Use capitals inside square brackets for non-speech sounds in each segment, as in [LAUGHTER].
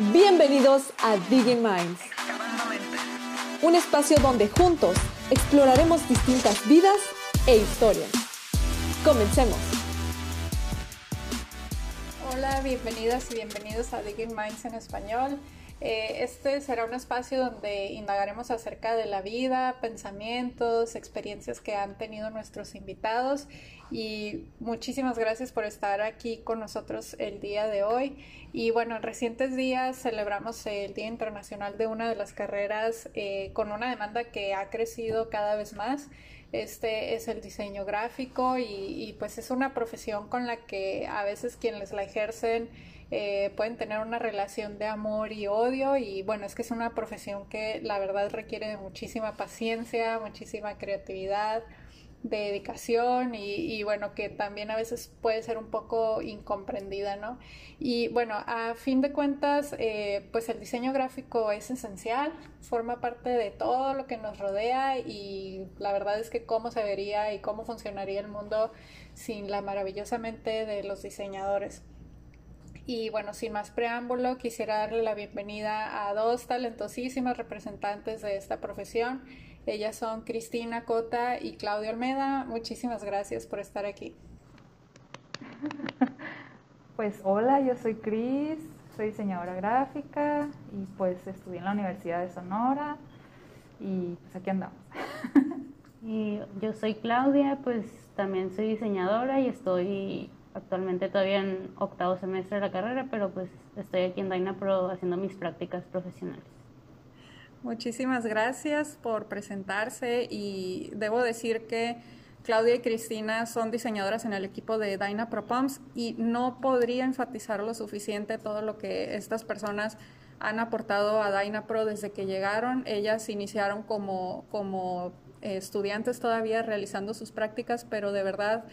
Bienvenidos a Digging Minds, un espacio donde juntos exploraremos distintas vidas e historias. Comencemos. Hola, bienvenidas y bienvenidos a Digging Minds en español. Eh, este será un espacio donde indagaremos acerca de la vida, pensamientos, experiencias que han tenido nuestros invitados y muchísimas gracias por estar aquí con nosotros el día de hoy. Y bueno, en recientes días celebramos el Día Internacional de una de las carreras eh, con una demanda que ha crecido cada vez más. Este es el diseño gráfico y, y pues es una profesión con la que a veces quienes la ejercen eh, pueden tener una relación de amor y odio y bueno, es que es una profesión que la verdad requiere de muchísima paciencia, muchísima creatividad, dedicación y, bueno, que también a veces puede ser un poco incomprendida, ¿no? Y bueno, a fin de cuentas, eh, pues el diseño gráfico es esencial, forma parte de todo lo que nos rodea y la verdad es que cómo se vería y cómo funcionaría el mundo sin la maravillosa mente de los diseñadores. Y bueno, sin más preámbulo, quisiera darle la bienvenida a dos talentosísimas representantes de esta profesión. Ellas son Cristina Cota y Claudia Olmeda. Muchísimas gracias por estar aquí. [LAUGHS] Pues hola, yo soy Cris, soy diseñadora gráfica y pues estudié en la Universidad de Sonora y pues aquí andamos. [LAUGHS] Y yo soy Claudia, pues también soy diseñadora y estoy actualmente todavía en octavo semestre de la carrera, pero pues estoy aquí en Dynapro haciendo mis prácticas profesionales. Muchísimas gracias por presentarse y debo decir que Claudia y Cristina son diseñadoras en el equipo de Dynapro Pumps y no podría enfatizar lo suficiente todo lo que estas personas han aportado a Dynapro desde que llegaron. Ellas iniciaron como, como eh, estudiantes todavía realizando sus prácticas, pero de verdad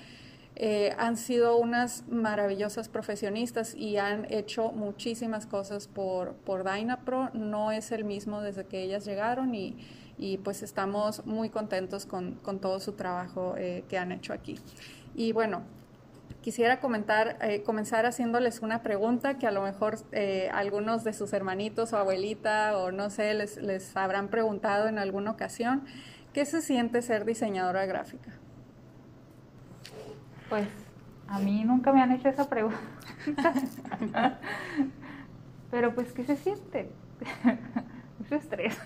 eh, han sido unas maravillosas profesionistas y han hecho muchísimas cosas por, por Dynapro. No es el mismo desde que ellas llegaron y, y pues estamos muy contentos con, con todo su trabajo eh, que han hecho aquí. Y bueno, quisiera eh, comenzar haciéndoles una pregunta que a lo mejor algunos de sus hermanitos o abuelita o no sé, les, les habrán preguntado en alguna ocasión. ¿Qué se siente ser diseñadora gráfica? Pues a mí nunca me han hecho esa pregunta. [LAUGHS] Pero pues, ¿qué se siente? [LAUGHS] Mucho estrés.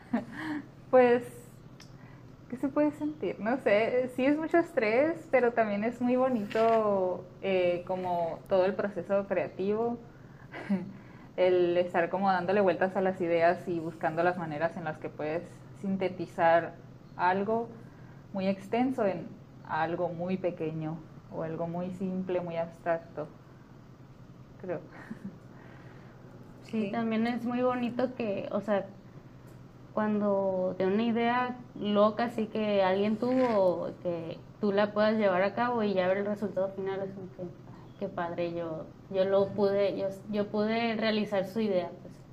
[LAUGHS] pues, ¿qué se puede sentir? No sé, sí es mucho estrés, pero también es muy bonito eh, como todo el proceso creativo. el estar como dándole vueltas a las ideas y buscando las maneras en las que puedes sintetizar algo muy extenso en algo muy pequeño o algo muy simple, muy abstracto, creo. Sí, también es muy bonito que, o sea, cuando de una idea loca así que alguien tuvo, que tú la puedas llevar a cabo y ya ver el resultado final, es como que, qué padre, yo, yo lo pude, yo, yo pude realizar su idea. Pues.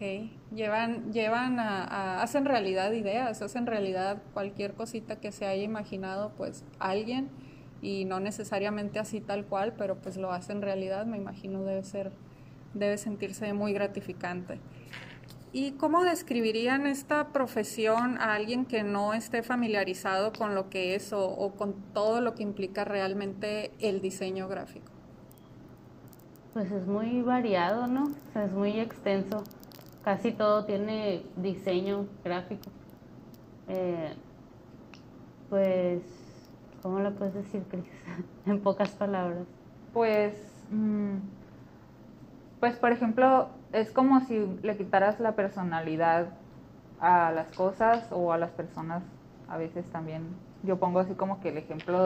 Okay. Llevan, llevan a, hacen realidad ideas, hacen realidad cualquier cosita que se haya imaginado, pues alguien, y no necesariamente así tal cual, pero pues lo hacen realidad, me imagino debe ser, debe sentirse muy gratificante. ¿Y cómo describirían esta profesión a alguien que no esté familiarizado con lo que es o, o con todo lo que implica realmente el diseño gráfico? Pues es muy variado, ¿no? O sea, es muy extenso casi todo tiene diseño gráfico. Eh, pues, ¿cómo lo puedes decir, Cris? [LAUGHS] en pocas palabras. Pues, mm, pues por ejemplo, es como si le quitaras la personalidad a las cosas o a las personas a veces también. Yo pongo así como que el ejemplo,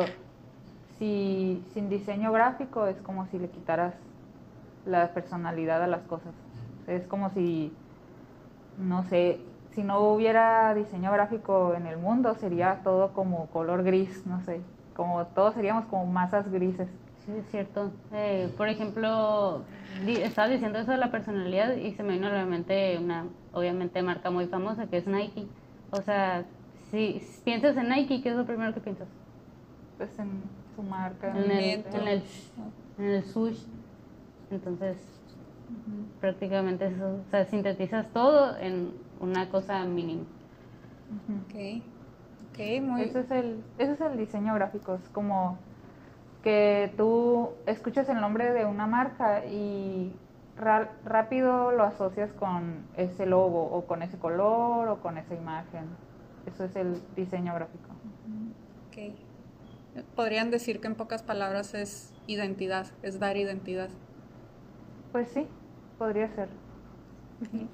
si sin diseño gráfico es como si le quitaras la personalidad a las cosas. Es como si no sé, si no hubiera diseño gráfico en el mundo, sería todo como color gris, no sé, como todos seríamos como masas grises. Sí, es cierto. Eh, por ejemplo, estaba diciendo eso de la personalidad y se me vino realmente una, obviamente, marca muy famosa que es Nike. O sea, si piensas en Nike, ¿qué es lo primero que piensas? Pues en su marca. En el, en el, en el sush. Entonces, prácticamente eso, o sea, sintetizas todo en una cosa mínima. Ok, ok, muy Ese es el, ese es el diseño gráfico, es como que tú escuchas el nombre de una marca y ra- rápido lo asocias con ese logo o con ese color o con esa imagen. Eso es el diseño gráfico. Ok. Podrían decir que en pocas palabras es identidad, es dar identidad. Pues sí, podría ser. [LAUGHS]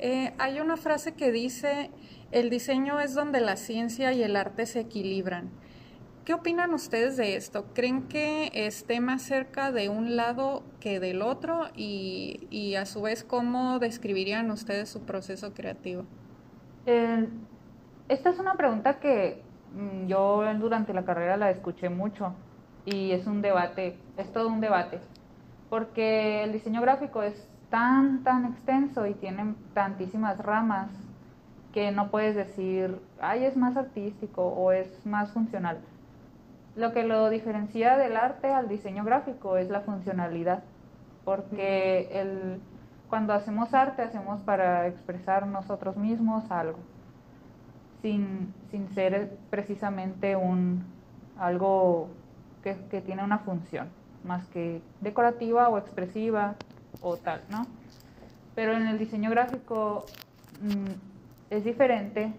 Eh, hay una frase que dice, el diseño es donde la ciencia y el arte se equilibran. ¿Qué opinan ustedes de esto? ¿Creen que esté más cerca de un lado que del otro? Y, y a su vez, ¿cómo describirían ustedes su proceso creativo? Eh, esta es una pregunta que mm, yo durante la carrera la escuché mucho y es un debate, es todo un debate, porque el diseño gráfico es tan, tan extenso y tiene tantísimas ramas que no puedes decir, ay, es más artístico o es más funcional. Lo que lo diferencia del arte al diseño gráfico es la funcionalidad, porque el, cuando hacemos arte hacemos para expresar nosotros mismos algo, sin, sin ser precisamente un, algo que, que tiene una función, más que decorativa o expresiva o tal, ¿no? Pero en el diseño gráfico mm, es diferente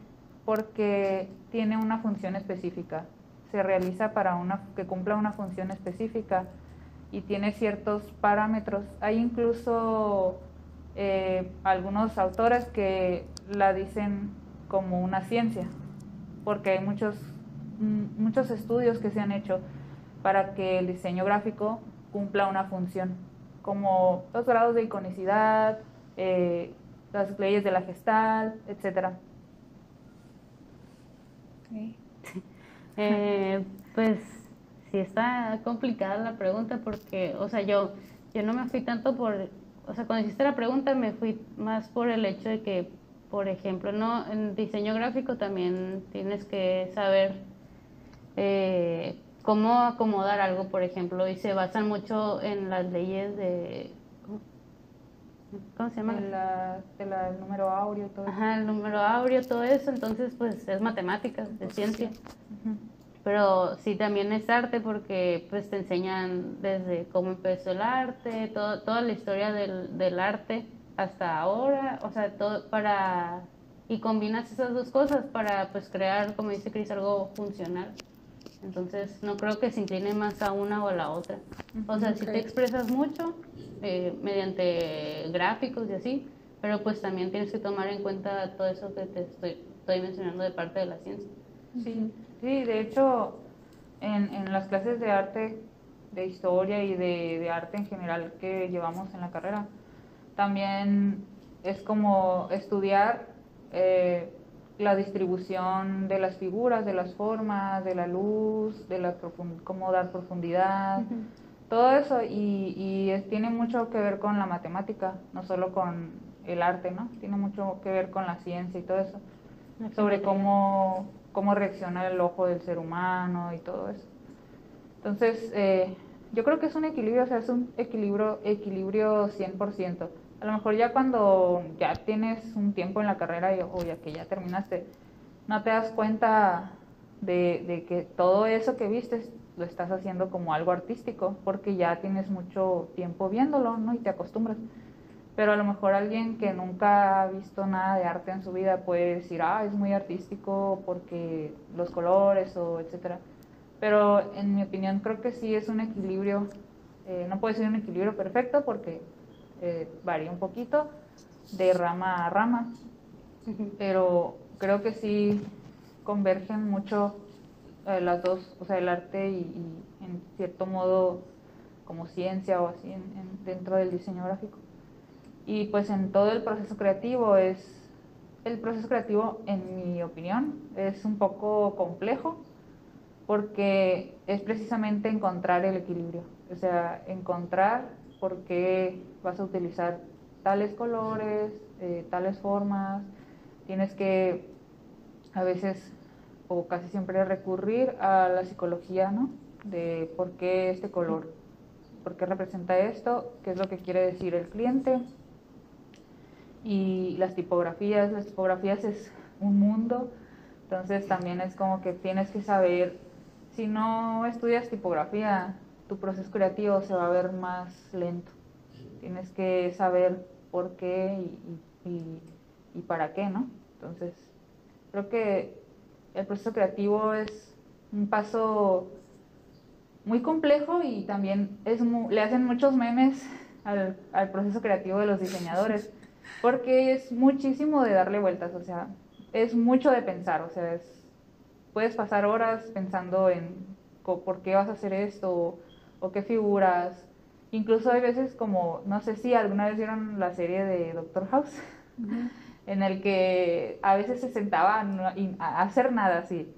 porque tiene una función específica. Se realiza para una que cumpla una función específica y tiene ciertos parámetros. Hay incluso eh, algunos autores que la dicen como una ciencia, porque hay muchos, mm, muchos estudios que se han hecho para que el diseño gráfico cumpla una función, como los grados de iconicidad, eh, las leyes de la gestal, etcétera. Ok. [LAUGHS] Eh, pues sí está complicada la pregunta porque, o sea, yo, yo no me fui tanto por, o sea, cuando hiciste la pregunta me fui más por el hecho de que, por ejemplo, no, en diseño gráfico también tienes que saber eh, cómo acomodar algo, por ejemplo, y se basan mucho en las leyes de, ¿cómo, se llama? De la, de la- el número áureo todo eso. Ajá, el número áureo, todo eso, entonces pues es matemáticas, es ciencia. Ujú. Pero sí también es arte porque pues te enseñan desde cómo empezó el arte, todo, toda la historia del, del arte hasta ahora, o sea, todo para... Y combinas esas dos cosas para pues crear, como dice Cris, algo funcional. Entonces no creo que se incline más a una o a la otra. O sea, sí Ok. te expresas mucho eh, mediante gráficos y así, pero pues también tienes que tomar en cuenta todo eso que te estoy, estoy mencionando de parte de la ciencia. Sí, sí, de hecho, en, en las clases de arte, de historia y de, de arte en general que llevamos en la carrera, también es como estudiar eh, la distribución de las figuras, de las formas, de la luz, de la cómo dar profundidad, todo eso y, y es- tiene mucho que ver con la matemática, no solo con el arte, ¿no? Tiene mucho que ver con la ciencia y todo eso sobre cómo, cómo reacciona el ojo del ser humano y todo eso. Entonces, eh, yo creo que es un equilibrio, o sea, es un equilibrio, equilibrio 100%. A lo mejor ya cuando ya tienes un tiempo en la carrera y- o ya que ya terminaste, no te das cuenta de, de que todo eso que viste lo estás haciendo como algo artístico, porque ya tienes mucho tiempo viéndolo, ¿no? Y te acostumbras. Pero a lo mejor alguien que nunca ha visto nada de arte en su vida puede decir, ah, es muy artístico porque los colores o etcétera. Pero en mi opinión creo que sí es un equilibrio, eh, no puede ser un equilibrio perfecto porque eh, varía un poquito de rama a rama, pero creo que sí convergen mucho eh, las dos, o sea, el arte y, y en cierto modo como ciencia o así en- en- dentro del diseño gráfico. Y pues en todo el proceso creativo es, el proceso creativo en mi opinión es un poco complejo porque es precisamente encontrar el equilibrio, o sea, encontrar por qué vas a utilizar tales colores, eh, tales formas, tienes que a veces o casi siempre recurrir a la psicología, ¿no? De por qué este color, por qué representa esto, qué es lo que quiere decir el cliente, y las tipografías, las tipografías es un mundo, entonces también es como que tienes que saber, si no estudias tipografía, tu proceso creativo se va a ver más lento. Tienes que saber por qué y, y para qué, ¿no? Entonces, creo que el proceso creativo es un paso muy complejo y también es le hacen muchos memes al, al, proceso creativo de los diseñadores, [LAUGHS] porque es muchísimo de darle vueltas, o sea, es mucho de pensar, o sea, es, puedes pasar horas pensando en por qué vas a hacer esto o, qué figuras. Incluso hay veces como, no sé si alguna vez vieron la serie de Doctor House, en el que a veces se sentaban a hacer nada así,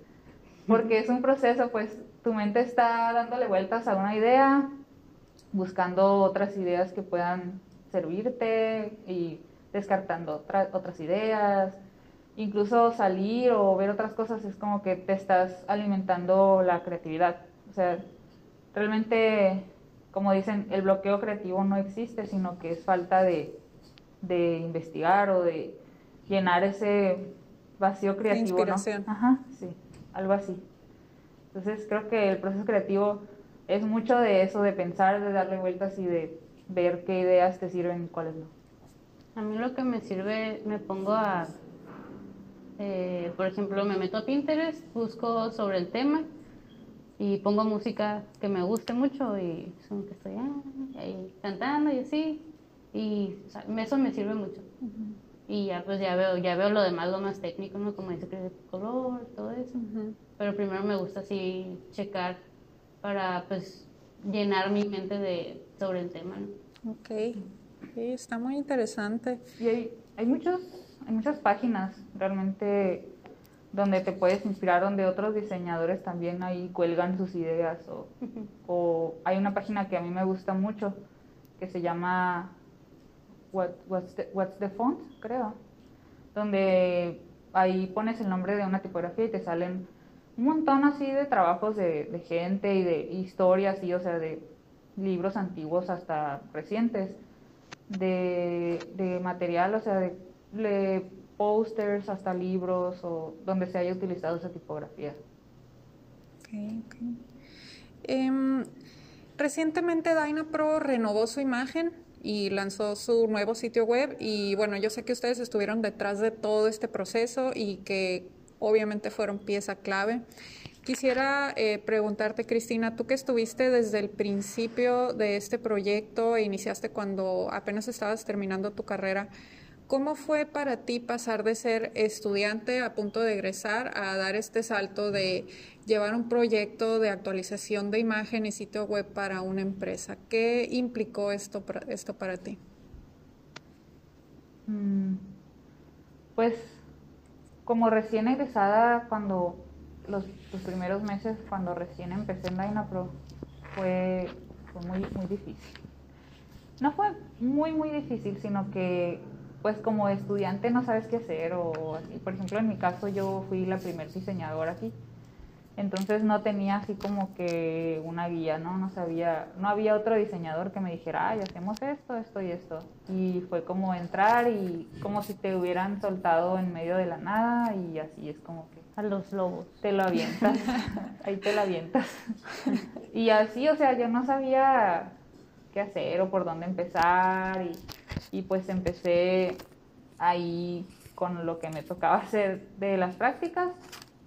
porque es un proceso pues tu mente está dándole vueltas a una idea, buscando otras ideas que puedan servirte y descartando otras ideas. Incluso salir o ver otras cosas es como que te estás alimentando la creatividad. O sea, realmente, como dicen, el bloqueo creativo no existe, sino que es falta de, de investigar o de llenar ese vacío creativo. inspiración. Ajá, sí, algo así. Entonces creo que el proceso creativo es mucho de eso, de pensar, de darle vueltas y de ver qué ideas te sirven y cuáles no. A mí lo que me sirve, me pongo a, eh, por ejemplo, me meto a Pinterest, busco sobre el tema y pongo música que me guste mucho y son que estoy ah, ahí cantando y así y eso me sirve mucho. Y ya pues ya veo ya veo lo demás lo más técnico no como dice que color todo eso. Pero primero me gusta así checar para pues llenar mi mente de sobre el tema ¿no? Ok, sí, está muy interesante. Y hay, hay, muchos, hay muchas páginas realmente donde te puedes inspirar, donde otros diseñadores también ahí cuelgan sus ideas. O, o hay una página que a mí me gusta mucho que se llama What, what's, the, what's the Font, creo, donde ahí pones el nombre de una tipografía y te salen un montón así de trabajos de, gente y de historias, y, o sea, de libros antiguos hasta recientes, de, material, o sea, de, posters hasta libros o donde se haya utilizado esa tipografía. Okay. Em, recientemente DynaPro renovó su imagen y lanzó su nuevo sitio web y bueno, yo sé que ustedes estuvieron detrás de todo este proceso y que obviamente fueron pieza clave. Quisiera eh, preguntarte, Cristina, tú que estuviste desde el principio de este proyecto e iniciaste cuando apenas estabas terminando tu carrera, ¿cómo fue para ti pasar de ser estudiante a punto de egresar a dar este salto de llevar un proyecto de actualización de imagen y sitio web para una empresa? ¿Qué implicó esto, esto para ti? Mm, pues como recién egresada, cuando los, primeros meses, cuando recién empecé en Dynapro, fue, fue muy, muy difícil. No fue muy, muy difícil, sino que pues como estudiante no sabes qué hacer o así. Por ejemplo, en mi caso yo fui la primer diseñadora aquí entonces no tenía así como que una guía, ¿no? No sabía, no había otro diseñador que me dijera, ay, hacemos esto, esto y esto. Y fue como entrar y como si te hubieran soltado en medio de la nada y así es como que... A los lobos. Te lo avientas, [LAUGHS] ahí te lo avientas. y así, o sea, yo no sabía qué hacer o por dónde empezar y, y pues empecé ahí con lo que me tocaba hacer de las prácticas,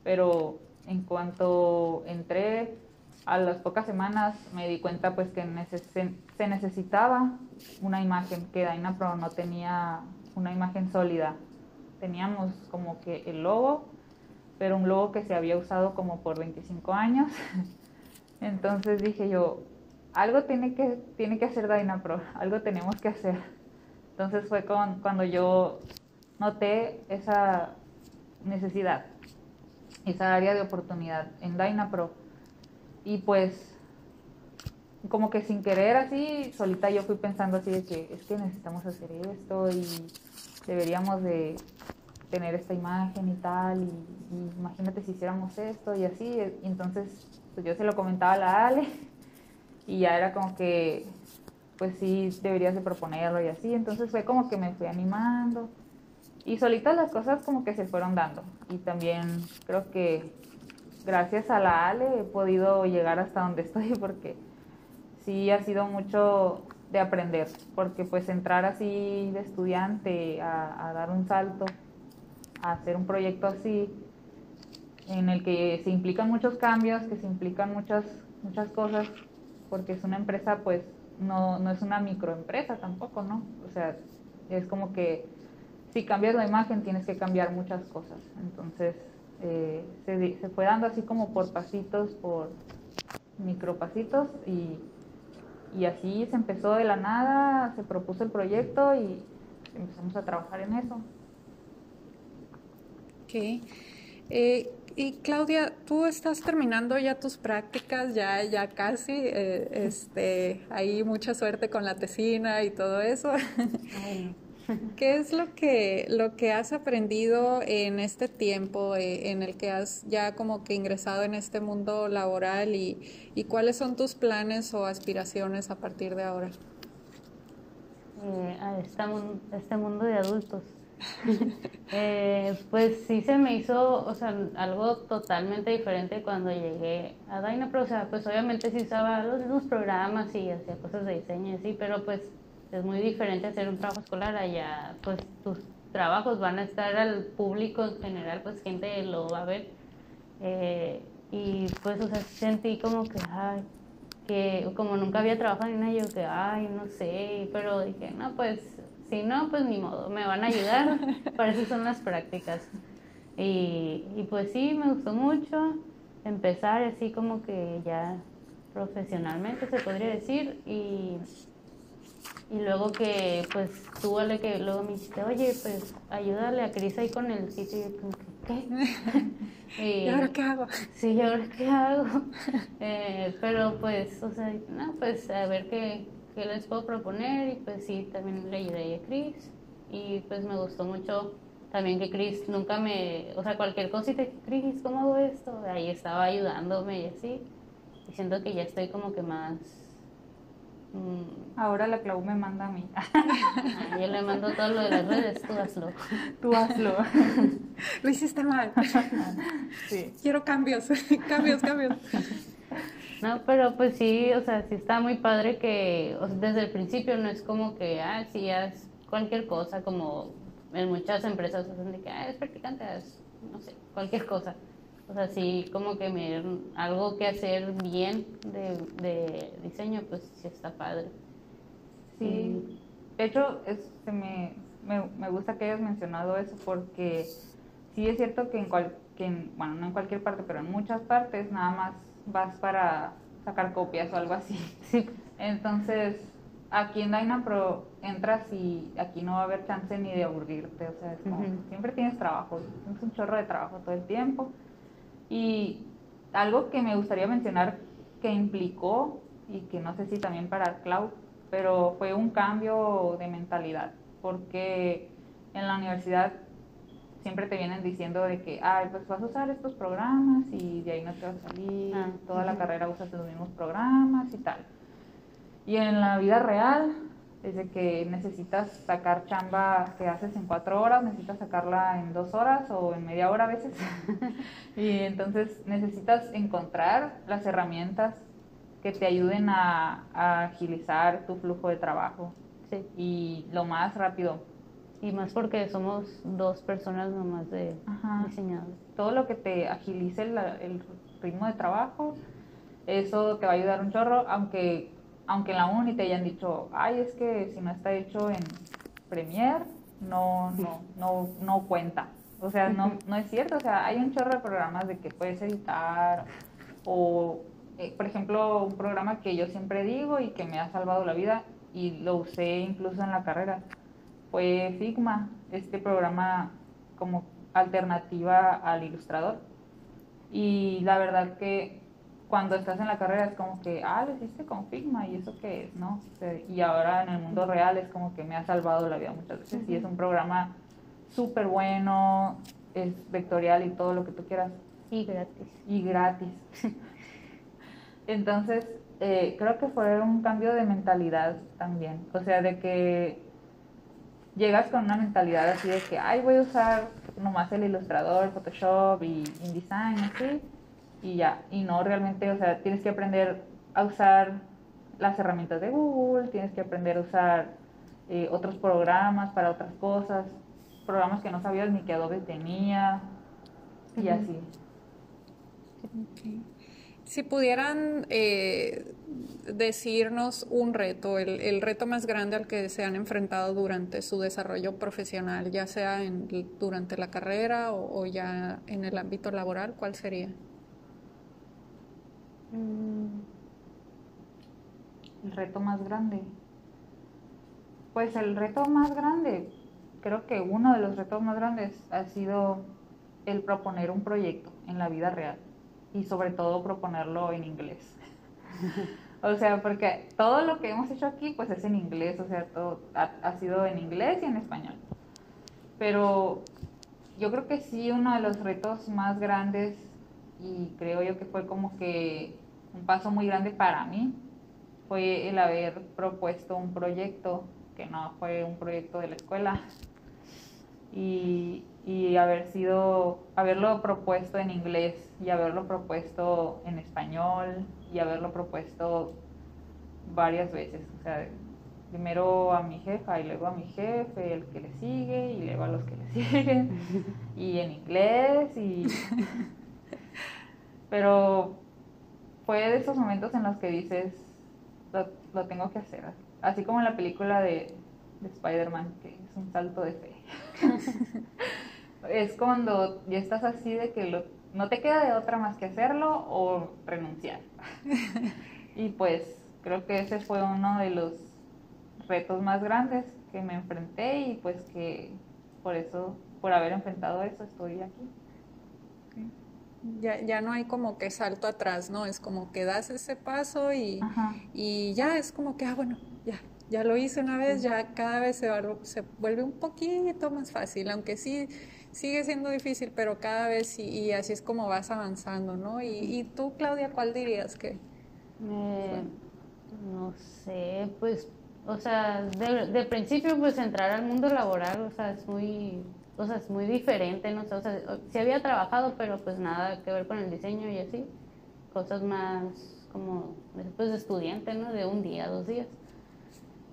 pero en cuanto entré a las pocas semanas me di cuenta pues que se necesitaba una imagen que Dynapro no tenía una imagen sólida. Teníamos como que el logo, pero un logo que se había usado como por 25 años. [LAUGHS] Entonces dije yo, algo tiene que, tiene que hacer Dynapro, algo tenemos que hacer. Entonces fue con, cuando yo noté esa necesidad esa área de oportunidad en Dynapro. Y pues, como que sin querer así, solita yo fui pensando así de que es que necesitamos hacer esto y deberíamos de tener esta imagen y tal, y, imagínate si hiciéramos esto y así, entonces pues yo se lo comentaba a la Ale [LAUGHS] y ya era como que pues sí, deberías de proponerlo y así. Entonces fue como que me fui animando. Y solitas las cosas como que se fueron dando. Y también creo que gracias a la Ale he podido llegar hasta donde [LAUGHS] estoy porque sí ha sido mucho de aprender, porque pues entrar así de estudiante a, dar un salto, a hacer un proyecto así, en el que se implican muchos cambios, que se implican muchas, muchas cosas, porque es una empresa pues no, no es una microempresa tampoco, ¿no? O sea, es como que si cambias la imagen tienes que cambiar muchas cosas. Entonces eh, se, se fue dando así como por pasitos, por micropasitos y y así se empezó de la nada, se propuso el proyecto y empezamos a trabajar en eso. Ok. Eh, y Claudia, tú estás terminando ya tus prácticas, ya, ya casi. Eh, este, hay mucha suerte con la tesina y todo eso. ¿Qué es lo que, lo que has aprendido en este tiempo eh, en el que has ya como que ingresado en este mundo laboral y, cuáles son tus planes o aspiraciones a partir de ahora? Eh, a este, mundo de adultos. Eh, pues sí se me hizo, o sea, algo totalmente diferente cuando llegué a Dynapro, o sea, pues obviamente sí usaba los mismos programas y hacía cosas de diseño y así, pero pues es muy diferente hacer un trabajo escolar allá, pues tus trabajos van a estar al público en general, pues gente lo va a ver. Eh, y pues, o sea, sentí como que, ay, que como nunca había trabajado en una, yo que, ay, no sé, pero dije, no, pues, si no, pues ni modo, me van a ayudar, [LAUGHS] para eso son las prácticas. Y, y pues sí, me gustó mucho empezar así como que ya profesionalmente se podría decir y y luego que, pues, tú, vale, que luego me dijiste, oye, pues, ayúdale a Cris ahí con el sitio. Y yo como que, ¿qué? [LAUGHS] y, ahora qué hago? Sí, ¿y ahora qué hago? [LAUGHS] eh, pero, pues, o sea, no, pues, a ver qué, qué les puedo proponer. Y, pues, sí, también le ayudé a Cris. Y, pues, me gustó mucho también que Cris nunca me... O sea, cualquier cosita, Cris, ¿cómo hago esto? Ahí estaba ayudándome y así. Y siento que ya estoy como que más Mm. Ahora la Clau me manda a mí. [LAUGHS] Yo le mando todo lo de las redes, tú hazlo. Tú hazlo. [LAUGHS] Lo hiciste mal. [LAUGHS] Sí. Quiero cambios, cambios, cambios. No, pero pues sí, o sea, sí está muy padre que desde el principio no es como que, ah, sí, haz cualquier cosa, como en muchas empresas hacen de que, ah, es practicante, no sé, cualquier cosa. O sea, sí, como que me, algo que hacer bien de, diseño, pues sí está padre. Sí, de hecho, es, me, me, gusta que hayas mencionado eso porque sí es cierto que en, cual, bueno, no en cualquier parte, pero en muchas partes nada más vas para sacar copias o algo así. Sí. Entonces, aquí en Dynapro entras y aquí no va a haber chance ni de aburrirte, o sea, es como, siempre tienes trabajo, tienes un chorro de trabajo todo el tiempo y algo que me gustaría mencionar que implicó, y que no sé si también para Cloud, pero fue un cambio de mentalidad, porque en la universidad siempre te vienen diciendo de que, ay, pues vas a usar estos programas y de ahí no te vas a salir, ah, toda la carrera usas los mismos programas y tal. Y en la vida real es de que necesitas sacar chamba que haces en cuatro horas, necesitas sacarla en dos horas o en media hora a veces. [LAUGHS] y entonces necesitas encontrar las herramientas que te ayuden a, agilizar tu flujo de trabajo. Y lo más rápido. Y más porque somos dos personas nomás de diseñador. Todo lo que te agilice el, el ritmo de trabajo, eso te va a ayudar un chorro, aunque aunque en la uni te hayan dicho, ay, es que si no está hecho en Premiere, no, no, no, no cuenta. O sea, no, no es cierto. O sea, hay un chorro de programas de que puedes editar o, eh, por ejemplo, un programa que yo siempre digo y que me ha salvado la vida y lo usé incluso en la carrera fue Figma, este programa como alternativa al ilustrador. Y la verdad que cuando estás en la carrera es como que, ah, lo hiciste con Figma y eso qué es, ¿no? Y ahora en el mundo real es como que me ha salvado la vida muchas veces y es un programa súper bueno, es vectorial y todo lo que tú quieras. Y gratis. Y gratis. [LAUGHS] Entonces, eh, creo que fue un cambio de mentalidad también. O sea, de que llegas con una mentalidad así de que, ay, voy a usar nomás el ilustrador, Photoshop y InDesign, así, y ya. Y no realmente, o sea, tienes que aprender a usar las herramientas de Google, tienes que aprender a usar eh, otros programas para otras cosas, programas que no sabías ni que Adobe tenía, y así. Si pudieran eh, decirnos un reto, el, reto más grande al que se han enfrentado durante su desarrollo profesional, ya sea en, durante la carrera o, ya en el ámbito laboral, ¿cuál sería? Mm, el reto más grande. Pues el reto más grande, creo que uno de los retos más grandes ha sido el proponer un proyecto en la vida real y sobre todo proponerlo en inglés. [LAUGHS] o sea, porque todo lo que hemos hecho aquí pues es en inglés, o sea, todo ha, sido en inglés y en español. Pero yo creo que sí, uno de los retos más grandes y creo yo que fue como que un paso muy grande para mí fue el haber propuesto un proyecto que no fue un proyecto de la escuela y, y haber sido, haberlo propuesto en inglés y haberlo propuesto en español y haberlo propuesto varias veces. O sea, primero a mi jefa y luego a mi jefe, el que le sigue y luego a los que le [LAUGHS] siguen y en inglés y... [LAUGHS] Pero fue de esos momentos en los que dices, lo, lo tengo que hacer. Así como en la película de, de Spider-Man, que es un salto de fe. [LAUGHS] es cuando ya estás así de que no te queda de otra más que hacerlo o renunciar. [LAUGHS] y pues creo que ese fue uno de los retos más grandes que me enfrenté y pues que por eso, por haber enfrentado eso, estoy aquí. Ya, ya no hay como que salto atrás, ¿no? Es como que das ese paso y, y ya es como que, ah, bueno, ya, ya lo hice una vez, ya cada vez se, se vuelve un poquito más fácil, aunque sí sigue siendo difícil, pero cada vez y, así es como vas avanzando, ¿no? Y, tú, Claudia, ¿cuál dirías que? Eh, no sé, pues, o sea, de, principio, pues entrar al mundo laboral, o sea, es muy, o sea, es muy diferente, ¿no? O sea, sí había trabajado, pero pues nada que ver con el diseño y así, cosas más como, pues, de estudiante, ¿no? De un día, dos días.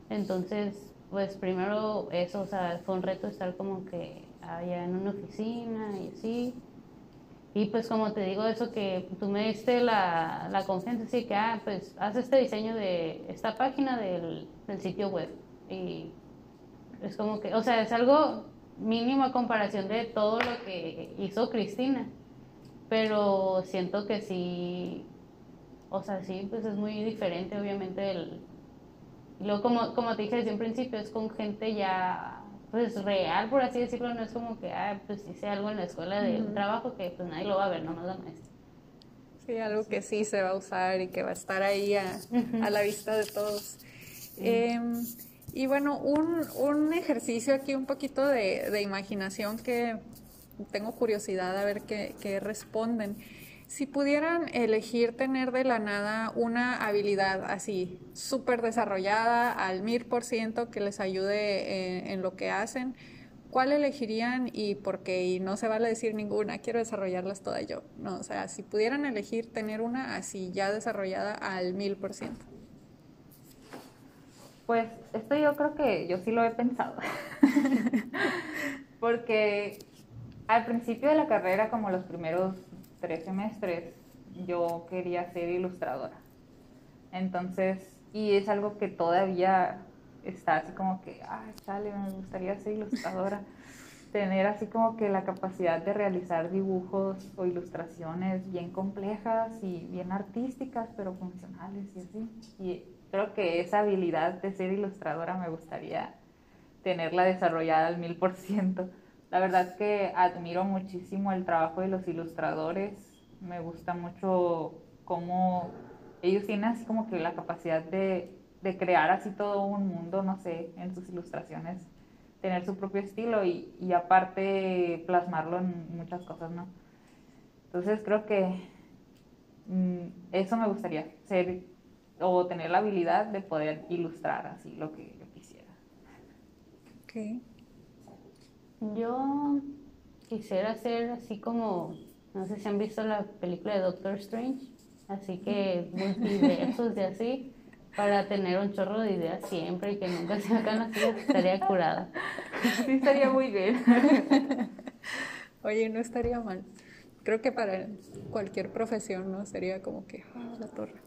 Entonces, pues primero eso, o sea, fue un reto estar como que allá en una oficina y así. Y pues como te digo, eso que tú me diste la, la confianza, así que, ah, pues haz este diseño de esta página del, del sitio web. Y es como que, o sea, es algo mínimo a comparación de todo lo que hizo Cristina. Pero siento que sí, o sea, sí, pues es muy diferente obviamente el, luego, como, como te dije desde un principio, es con gente ya pues real, por así decirlo, no es como que, ah, pues hice algo en la escuela de trabajo que pues nadie lo va a ver, no nos la maestra. Sí, algo que sí se va a usar y que va a estar ahí a, a la vista de todos. Em, y bueno, un, un, ejercicio aquí, un poquito de, de, imaginación que tengo curiosidad a ver qué, qué responden. Si pudieran elegir tener de la nada una habilidad así súper desarrollada al mil por ciento que les ayude en, lo que hacen, ¿cuál elegirían y por qué? Y no se vale decir ninguna, quiero desarrollarlas todas yo. No, o sea, si pudieran elegir tener una así ya desarrollada al mil por ciento. Pues esto yo creo que yo sí lo he pensado. [LAUGHS] [LAUGHS] Porque al principio de la carrera, como los primeros tres semestres yo quería ser ilustradora. Entonces, y es algo que todavía está así como que, ay, chale, me gustaría ser ilustradora. [LAUGHS] Tener así como que la capacidad de realizar dibujos o ilustraciones bien complejas y bien artísticas, pero funcionales y así. Y creo que esa habilidad de ser ilustradora me gustaría tenerla desarrollada al mil por ciento. La verdad que admiro muchísimo el trabajo de los ilustradores. Me gusta mucho cómo ellos tienen así como que la capacidad de, crear así todo un mundo, no sé, en sus ilustraciones, tener su propio estilo y, aparte plasmarlo en muchas cosas, ¿no? Entonces creo que mm, eso me gustaría, ser o tener la habilidad de poder ilustrar así lo que yo quisiera. Ok. Yo quisiera hacer así como, no sé si han visto la película de Doctor Strange, así que [LAUGHS] multiversos y así, para tener un chorro de ideas siempre y que nunca se hagan así, estaría curada. Sí, estaría muy bien. [LAUGHS] Oye, no estaría mal. Creo que para cualquier profesión, ¿no? Sería como que, ah, la torre.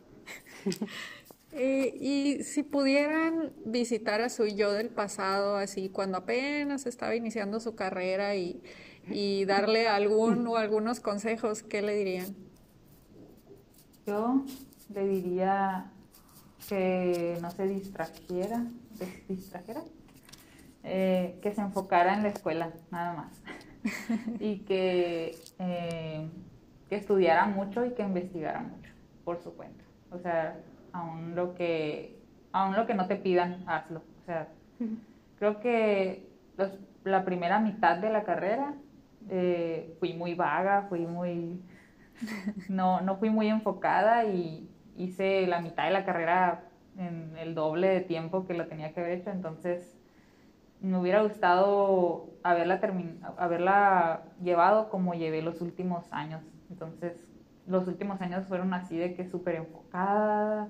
[LAUGHS] Eh, y si pudieran visitar a su yo del pasado, así cuando apenas estaba iniciando su carrera y, y darle algún o algunos consejos, ¿qué le dirían? Yo le diría que no se distrajera, distrajera, eh, que se enfocara en la escuela, nada más. [LAUGHS] y que, eh, que estudiara mucho y que investigara mucho por su cuenta. O sea, aún lo que, aún lo que no te pidan, hazlo. O sea, creo que los, la primera mitad de la carrera eh, fui muy vaga, fui muy, [LAUGHS] no, no fui muy enfocada y hice la mitad de la carrera en el doble de tiempo que lo tenía que haber hecho, entonces me hubiera gustado haberla, haberla llevado como llevé los últimos años. Entonces, los últimos años fueron así de que súper enfocada,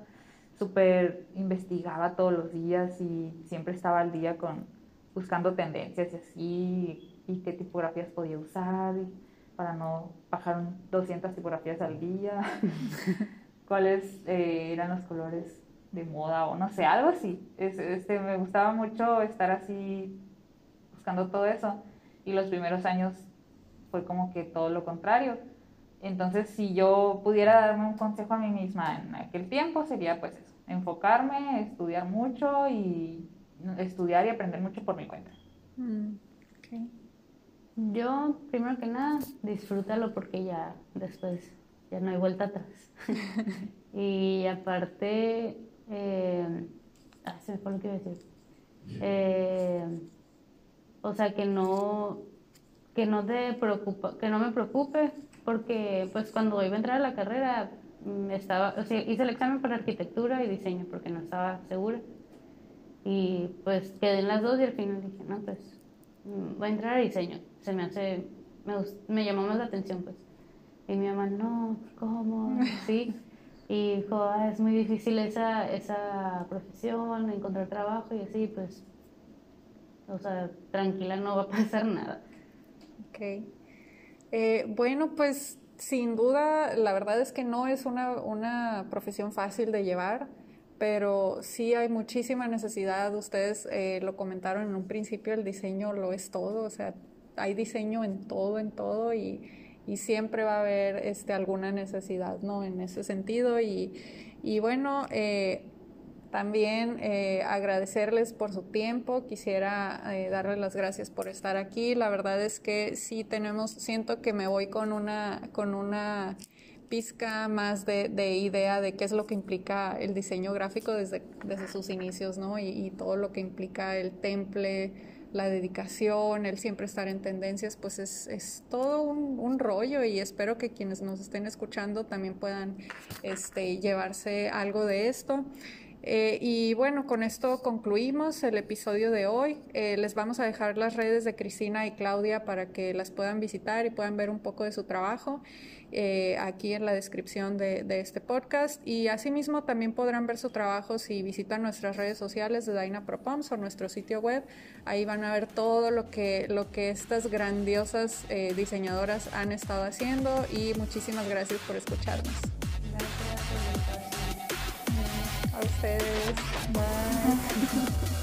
súper investigaba todos los días y siempre estaba al día con buscando tendencias y así, y qué tipografías podía usar para no bajar 200 tipografías al día, [LAUGHS] cuáles eh, eran los colores de moda o no sé, algo así. este, me gustaba mucho estar así buscando todo eso y los primeros años fue como que todo lo contrario. Entonces, si yo pudiera darme un consejo a mí misma en aquel tiempo, sería pues eso, enfocarme, estudiar mucho y estudiar y aprender mucho por mi cuenta. Mm, yo, primero que nada, disfrútalo porque ya después ya no hay vuelta atrás. [LAUGHS] y aparte, eh, ah, se me fue lo que iba a decir. Eh, o sea, que no, que no te preocupa, que no me preocupe, porque pues cuando iba a entrar a la carrera, mm, estaba, o sea, hice el examen para arquitectura y diseño porque no estaba segura. Y pues quedé en las dos y al final dije, no, pues mm, voy a entrar a diseño. Se me hace, me, me llamó más la atención, pues. Y mi mamá, no, ¿cómo? [LAUGHS] Sí. Y dijo, ah, es muy difícil esa, esa profesión, encontrar trabajo y así, pues, o sea, tranquila, no va a pasar nada. Ok. Eh, bueno, pues sin duda, la verdad es que no es una, una, profesión fácil de llevar, pero sí hay muchísima necesidad. Ustedes eh, lo comentaron en un principio, el diseño lo es todo, o sea, hay diseño en todo, en todo y y siempre va a haber este, alguna necesidad, ¿no? En ese sentido y, y bueno, eh, también eh, agradecerles por su tiempo, quisiera eh, darles las gracias por estar aquí. La verdad es que sí tenemos, siento que me voy con una, con una pizca más de, de, idea de qué es lo que implica el diseño gráfico desde, desde sus inicios, ¿no? Y, y todo lo que implica el temple, la dedicación, el siempre estar en tendencias, pues es, es todo un, un, rollo y espero que quienes nos estén escuchando también puedan este, llevarse algo de esto. Eh, y bueno, con esto concluimos el episodio de hoy. Eh, les vamos a dejar las redes de Cristina y Claudia para que las puedan visitar y puedan ver un poco de su trabajo. Eh, aquí en la descripción de, este podcast. Y asimismo también podrán ver su trabajo si visitan nuestras redes sociales de Daina Propoms o nuestro sitio web. Ahí van a ver todo lo que, lo que estas grandiosas eh, diseñadoras han estado haciendo y muchísimas gracias por escucharnos. Gracias A ustedes. Bye.